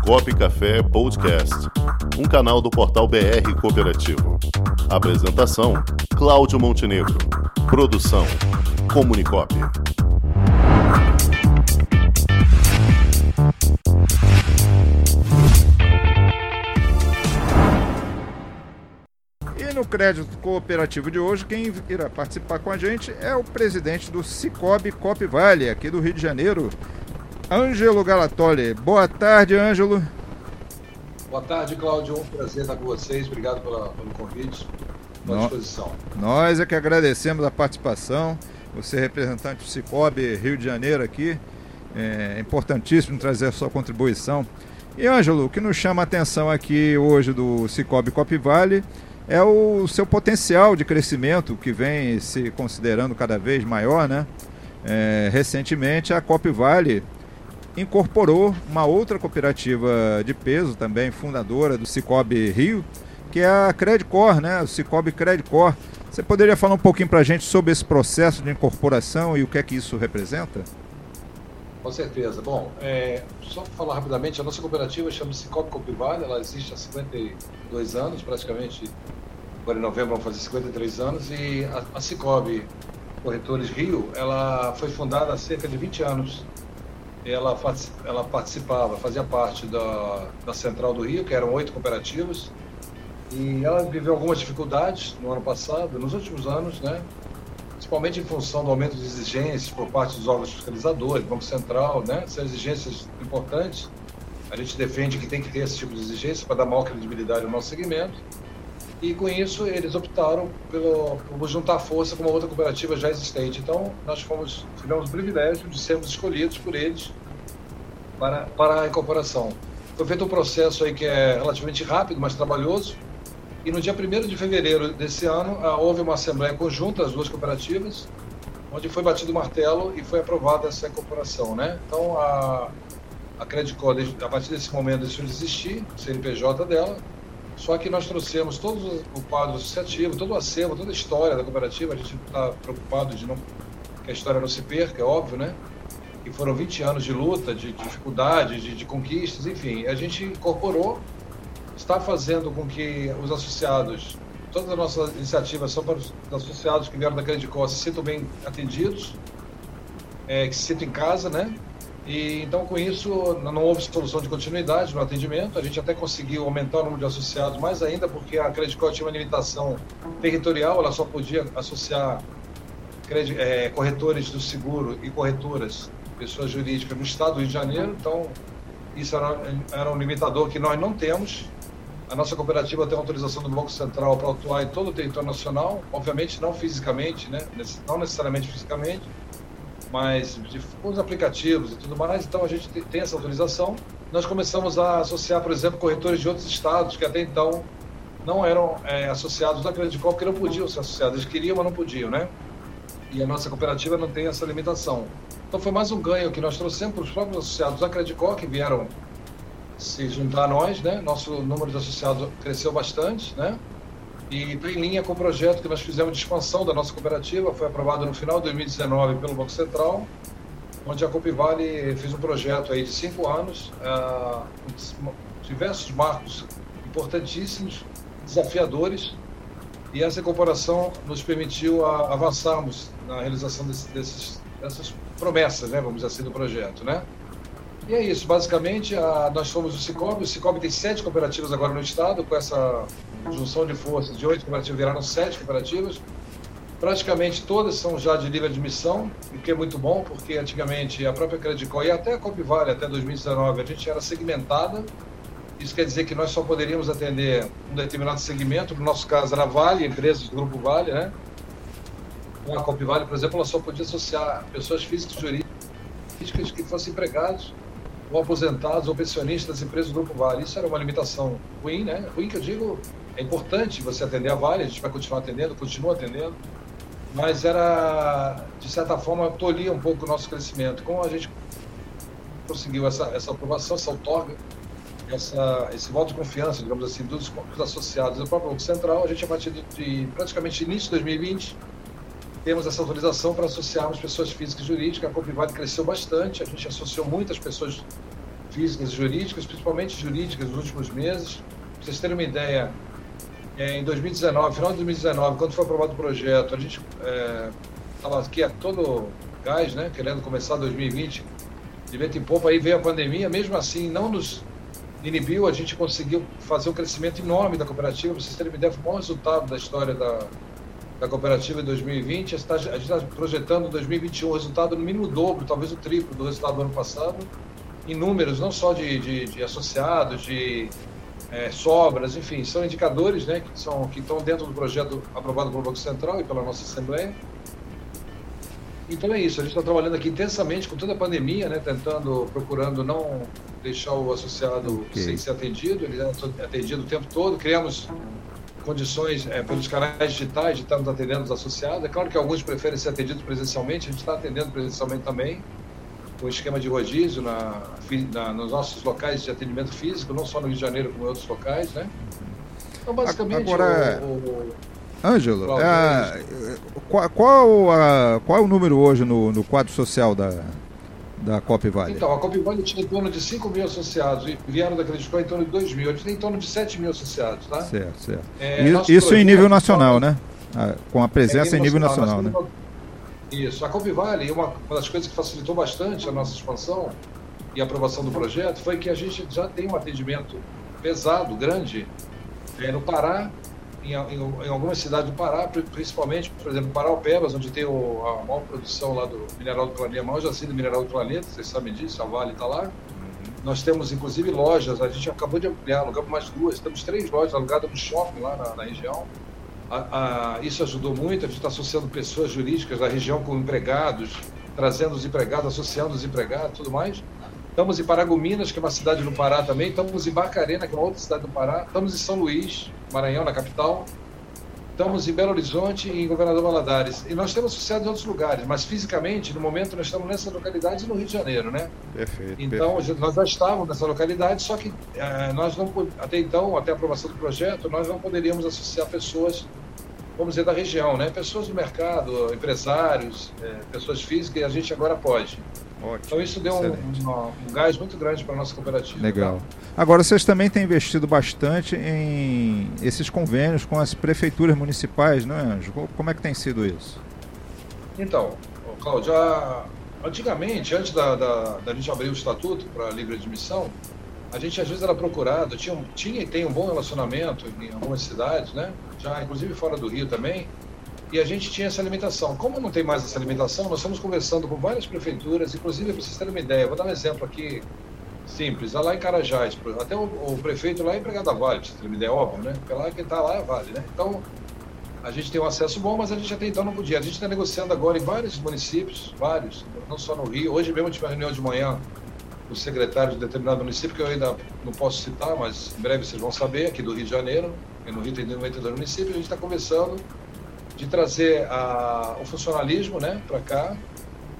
Comunicop Café Podcast, um canal do portal BR Cooperativo. Apresentação: Cláudio Montenegro. Produção: Comunicop. E no crédito cooperativo de hoje, quem irá participar com a gente é o presidente do Cicobi Cop Vale, aqui do Rio de Janeiro, Ângelo Galatoli. Boa tarde, Ângelo. Boa tarde, Cláudio. Um prazer estar com vocês. Obrigado pela, pelo convite. À No- disposição. Nós é que agradecemos a participação. Você é representante do Cicobi Rio de Janeiro aqui. É importantíssimo trazer a sua contribuição. E Ângelo, o que nos chama a atenção aqui hoje do Cicobi Cop Vale é o seu potencial de crescimento que vem se considerando cada vez maior, né? É, recentemente a Cop Vale incorporou uma outra cooperativa de peso também fundadora do Cicobi Rio, que é a Credicor, né? O Cicobi Credicor. Você poderia falar um pouquinho para a gente sobre esse processo de incorporação e o que é que isso representa? Com certeza. Bom, é, só para falar rapidamente, a nossa cooperativa chama-se Copo Copivale, ela existe há 52 anos, praticamente, agora em novembro vamos fazer 53 anos, e a, a Cicobi Corretores Rio, ela foi fundada há cerca de 20 anos. Ela, ela participava, fazia parte da, da Central do Rio, que eram oito cooperativas, e ela viveu algumas dificuldades no ano passado, nos últimos anos, né? principalmente em função do aumento de exigências por parte dos órgãos fiscalizadores, Banco Central, né? São exigências importantes. A gente defende que tem que ter esse tipo de exigência para dar maior credibilidade ao nosso segmento. E com isso eles optaram pelo, por juntar força com uma outra cooperativa já existente. Então nós fomos, tivemos o privilégio de sermos escolhidos por eles para, para a incorporação. Foi feito um processo aí que é relativamente rápido, mas trabalhoso. E no dia 1 de fevereiro desse ano, ah, houve uma assembleia conjunta das duas cooperativas, onde foi batido o martelo e foi aprovada essa incorporação. Né? Então, a, a Credicor, a partir desse momento, deixou de existir, o CNPJ dela, só que nós trouxemos todo o quadro associativo, todo o acervo, toda a história da cooperativa. A gente está preocupado de não, que a história não se perca, é óbvio, né? E foram 20 anos de luta, de dificuldades, de, de conquistas, enfim. A gente incorporou está fazendo com que os associados, todas as nossas iniciativas são para os associados que vieram da Credicor se sintam bem atendidos, é, que se sintam em casa, né? E então com isso não houve solução de continuidade no atendimento. A gente até conseguiu aumentar o número de associados mais ainda porque a Credicor tinha uma limitação territorial, ela só podia associar é, corretores do seguro e corretoras, pessoas jurídicas no estado do Rio de Janeiro. Então isso era, era um limitador que nós não temos. A nossa cooperativa tem autorização do Banco Central para atuar em todo o território nacional, obviamente não fisicamente, né? Não necessariamente fisicamente, mas de, com os aplicativos e tudo mais. Então a gente te- tem essa autorização. Nós começamos a associar, por exemplo, corretores de outros estados que até então não eram é, associados da Credicor, porque não podiam ser associados. Eles queriam, mas não podiam, né? E a nossa cooperativa não tem essa limitação. Então foi mais um ganho que nós trouxemos para os próprios associados da Credicor que vieram se juntar a nós, né? Nosso número de associados cresceu bastante, né? E em linha com o projeto que nós fizemos de expansão da nossa cooperativa, foi aprovado no final de 2019 pelo Banco Central, onde a Copivale fez um projeto aí de cinco anos, com diversos marcos importantíssimos, desafiadores, e essa incorporação nos permitiu a, avançarmos na realização desse, desses, dessas promessas, né, vamos dizer assim, do projeto, né? E é isso, basicamente, a, nós somos o Cicobi, o Cicobi tem sete cooperativas agora no estado, com essa junção de forças de oito cooperativas, viraram sete cooperativas, praticamente todas são já de livre admissão, o que é muito bom, porque antigamente a própria Credicor e até a Copivale, até 2019, a gente era segmentada, isso quer dizer que nós só poderíamos atender um determinado segmento, no nosso caso era a Vale, empresas do Grupo Vale, né? A Copivale, por exemplo, ela só podia associar pessoas físicas e jurídicas que fossem empregados ou aposentados ou pensionistas empresas do Grupo Vale. Isso era uma limitação ruim, né? Ruim que eu digo, é importante você atender a Vale, a gente vai continuar atendendo, continua atendendo, mas era, de certa forma, tolia um pouco o nosso crescimento. Como a gente conseguiu essa, essa aprovação, essa outorga, essa, esse voto de confiança, digamos assim, dos, dos associados do próprio Banco Central, a gente, a partir de, de praticamente início de 2020, temos essa autorização para associarmos pessoas físicas e jurídicas. A Copivale cresceu bastante, a gente associou muitas pessoas físicas e jurídicas, principalmente jurídicas nos últimos meses. Para vocês terem uma ideia, é, em 2019, final de 2019, quando foi aprovado o projeto, a gente estava é, aqui a todo gás, né, querendo começar 2020 de vento em popa, aí veio a pandemia, mesmo assim não nos inibiu, a gente conseguiu fazer um crescimento enorme da cooperativa, para vocês terem uma ideia, foi maior resultado da história da, da cooperativa em 2020, a gente está tá projetando em 2021 um resultado no mínimo dobro, talvez o triplo do resultado do ano passado, em números, não só de, de, de associados, de é, sobras, enfim, são indicadores né, que, são, que estão dentro do projeto aprovado pelo Banco Central e pela nossa Assembleia. Então é isso, a gente está trabalhando aqui intensamente com toda a pandemia, né, tentando, procurando não deixar o associado okay. sem ser atendido, ele é atendido o tempo todo, criamos condições é, pelos canais digitais de estarmos atendendo os associados. É claro que alguns preferem ser atendidos presencialmente, a gente está atendendo presencialmente também, com esquema de rodízio na, na, nos nossos locais de atendimento físico, não só no Rio de Janeiro, como em outros locais, né? Então, basicamente, Agora... o, o... Ângelo, é, qual, qual, a, qual é o número hoje no, no quadro social da, da Cop Vale? Então, a Cop Vale tinha em torno de 5 mil associados e vieram da Credit em torno de 2 mil. A gente tem em torno de 7 mil associados, tá? Certo, certo. É, isso em nível nacional, né? Ah, com a presença é, em nível nacional, nacional né? Isso. A Copivale, uma, uma das coisas que facilitou bastante a nossa expansão e aprovação do projeto foi que a gente já tem um atendimento pesado, grande, é, no Pará, em, em, em, algumas cidades do Pará, principalmente, por exemplo, Paraupebas, onde tem o, a maior produção lá do mineral do planeta, a maior jacida do mineral do planeta, vocês sabem disso, a Vale está lá. Uhum. Nós temos, inclusive, lojas, a gente acabou de ampliar, alugamos mais duas, temos três lojas alugadas no shopping lá na, na região. A, a, isso ajudou muito, a gente está associando pessoas jurídicas da região com empregados, trazendo os empregados, associando os empregados tudo mais. Estamos em Paragominas, que é uma cidade do Pará também. Estamos em Barcarena, que é uma outra cidade do Pará. Estamos em São Luís, Maranhão, na capital. Estamos em Belo Horizonte e em Governador Valadares. E nós temos associados em outros lugares, mas fisicamente, no momento, nós estamos nessa localidade no Rio de Janeiro, né? Perfeito. Então, perfeito. nós já estávamos nessa localidade, só que eh, nós não, até então, até a aprovação do projeto, nós não poderíamos associar pessoas vamos dizer, da região, né? Pessoas do mercado, empresários, é, pessoas físicas, e a gente agora pode. Ótimo, então isso deu um, um, gás muito grande para a nossa cooperativa. Legal. Tá? Agora vocês também têm investido bastante em esses convênios com as prefeituras municipais, não é, Anjo? Como é que tem sido isso? Então, Cláudio, antigamente, antes da, da, da gente abrir o estatuto para livre admissão, a gente às vezes era procurado, tinha, tinha e tem um bom relacionamento em algumas cidades, né? Já inclusive fora do Rio também. E a gente tinha essa limitação. Como não tem mais essa limitação, nós estamos conversando com várias prefeituras, inclusive para vocês terem uma ideia, vou dar um exemplo aqui simples, lá em Carajás, até o, o prefeito lá é empregado da Vale, para vocês terem uma ideia, óbvio, né? Porque lá quem está lá é a Vale, né? Então, a gente tem um acesso bom, mas a gente até então não podia. A gente está negociando agora em vários municípios, vários, não só no Rio. Hoje mesmo tive uma reunião de manhã o secretário de determinado município, que eu ainda não posso citar, mas em breve vocês vão saber, aqui do Rio de Janeiro, no Rio tem 92 municípios, a gente está conversando de trazer a, o funcionalismo né, para cá,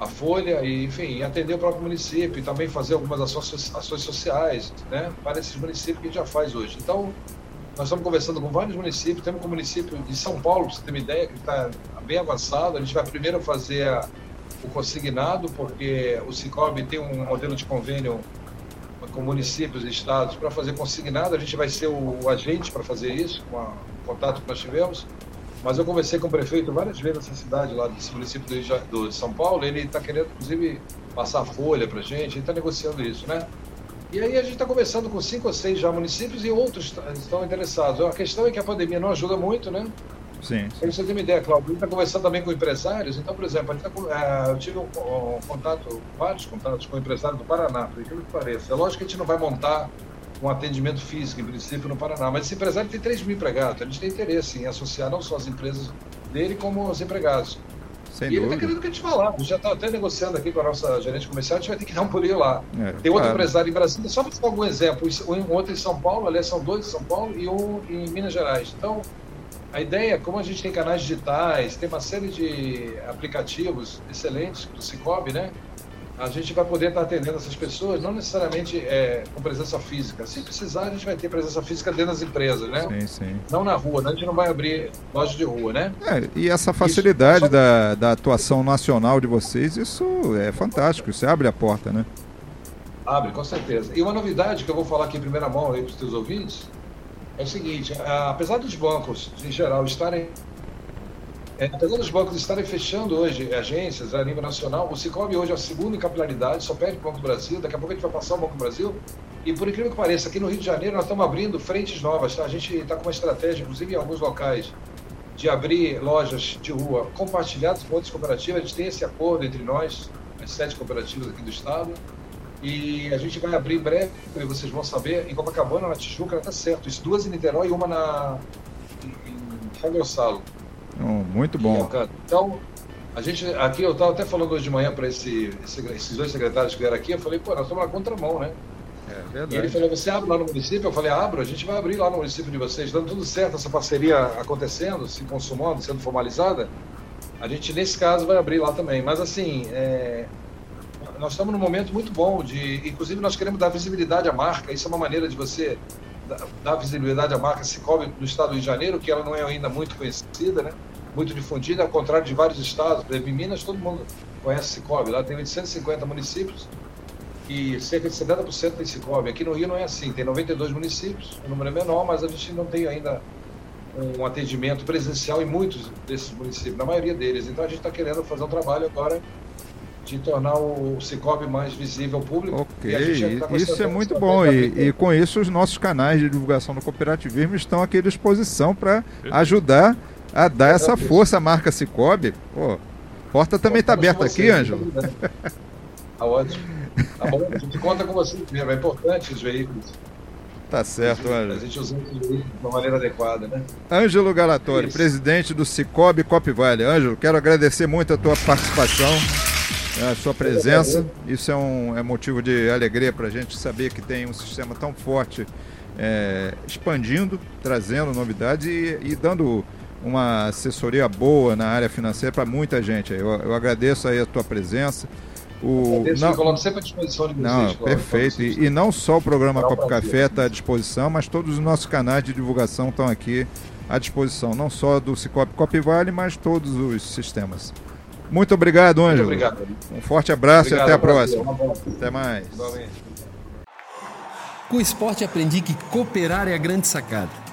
a folha, e, enfim, atender o próprio município e também fazer algumas ações, ações sociais né, para esses municípios que a gente já faz hoje. Então, nós estamos conversando com vários municípios, temos com o município de São Paulo, para você ter uma ideia, que está bem avançado, a gente vai primeiro fazer a o consignado, porque o Cicobi tem um modelo de convênio com municípios e estados para fazer consignado. A gente vai ser o, agente para fazer isso, com a, o contato que nós tivemos. Mas eu conversei com o prefeito várias vezes nessa cidade, lá desse município do, de São Paulo. Ele está querendo, inclusive, passar folha para a gente, ele está negociando isso, né? E aí a gente está conversando com cinco ou seis já municípios e outros estão interessados. A questão é que a pandemia não ajuda muito, né? Sim. Para você ter uma ideia, Cláudio, a gente está conversando também com empresários. Então, por exemplo, tá, é, eu tive um, um, contato, vários contatos com empresários do Paraná, por aquilo que pareça. É lógico que a gente não vai montar um atendimento físico, em princípio, no Paraná, mas esse empresário tem 3 mil empregados. A gente tem interesse em associar não só as empresas dele, como os empregados. Sem e ele está querendo que a gente falar. A gente já está até negociando aqui com a nossa gerente comercial, a gente vai ter que dar um pulinho lá. É, Tem outro empresário em Brasília, só para dar algum exemplo, um outro em São Paulo, aliás, são dois em São Paulo e um em Minas Gerais. Então, a ideia, como a gente tem canais digitais, tem uma série de aplicativos excelentes do Cicobi, né? A gente vai poder estar atendendo essas pessoas, não necessariamente é, com presença física. Se precisar, a gente vai ter presença física dentro das empresas, né? Sim, sim. Não na rua, né? a gente não vai abrir loja de rua, né? É, e essa facilidade isso, da, da atuação nacional de vocês, isso é fantástico, isso abre a porta, né? Abre, com certeza. E uma novidade que eu vou falar aqui em primeira mão aí para os teus ouvintes é o seguinte: apesar dos bancos, em geral, estarem. É, apesar dos bancos estarem fechando hoje agências a nível nacional, o Cicobi hoje é o segundo em capilaridade, só perde o Banco do Brasil. Daqui a pouco a gente vai passar o Banco do Brasil. E por incrível que pareça, aqui no Rio de Janeiro nós estamos abrindo frentes novas. Tá? A gente está com uma estratégia, inclusive em alguns locais, de abrir lojas de rua compartilhadas com outras cooperativas. A gente tem esse acordo entre nós, as sete cooperativas aqui do estado. E a gente vai abrir em breve, vocês vão saber, em Copacabana, na Tijuca, está certo. Isso, duas em Niterói e uma na, em São Gonçalo. Muito bom. Então, a gente, aqui eu estava até falando hoje de manhã para esse, esses dois secretários que vieram aqui, eu falei, pô, nós estamos na contramão, né? É verdade. E ele falou, você abre lá no município? Eu falei, abro, a gente vai abrir lá no município de vocês, dando tudo certo, essa parceria acontecendo, se consumando, sendo formalizada, a gente, nesse caso, vai abrir lá também. Mas, assim, é, nós estamos num momento muito bom de, inclusive nós queremos dar visibilidade à marca. Isso é uma maneira de você dar visibilidade à marca Cicobi no estado do Rio de Janeiro, que ela não é ainda muito conhecida, né? Muito difundida, ao contrário de vários estados. Por exemplo, em Minas todo mundo conhece Cicobi. Lá tem 850 municípios e cerca de 70% tem Cicobi. Aqui no Rio não é assim. Tem 92 municípios, o número é menor, mas a gente não tem ainda um atendimento presencial em muitos desses municípios, na maioria deles. Então a gente está querendo fazer um trabalho agora de tornar o Cicobi mais visível ao público. Ok, tá isso é muito bom. E, e, com isso os nossos canais de divulgação do cooperativismo estão aqui à disposição para ajudar a dar essa força à marca Cicobi. Pô, porta também está aberta aqui, Ângelo. Tá ótimo. Tá bom, a gente conta com você mesmo, é importante os veículos. Tá certo, Ângelo. A gente usa de uma maneira adequada, né? Ângelo Galatori, Isso. presidente do Cicobi Cop Vale. Ângelo, quero agradecer muito a tua participação a sua presença. Isso é um é motivo de alegria para a gente saber que tem um sistema tão forte é, expandindo, trazendo novidades e, e, dando uma assessoria boa na área financeira para muita gente. Eu, eu, agradeço aí a tua presença. O, não, coloco sempre à disposição de vocês. Não, perfeito. E, e, não só o programa Copo Café está à disposição, mas todos os nossos canais de divulgação estão aqui à disposição, não só do Cicobi Copivale, mas todos os sistemas. Muito obrigado, Ângelo. Muito obrigado. Um forte abraço obrigado, e até a próxima. Até mais. Com o esporte aprendi que cooperar é a grande sacada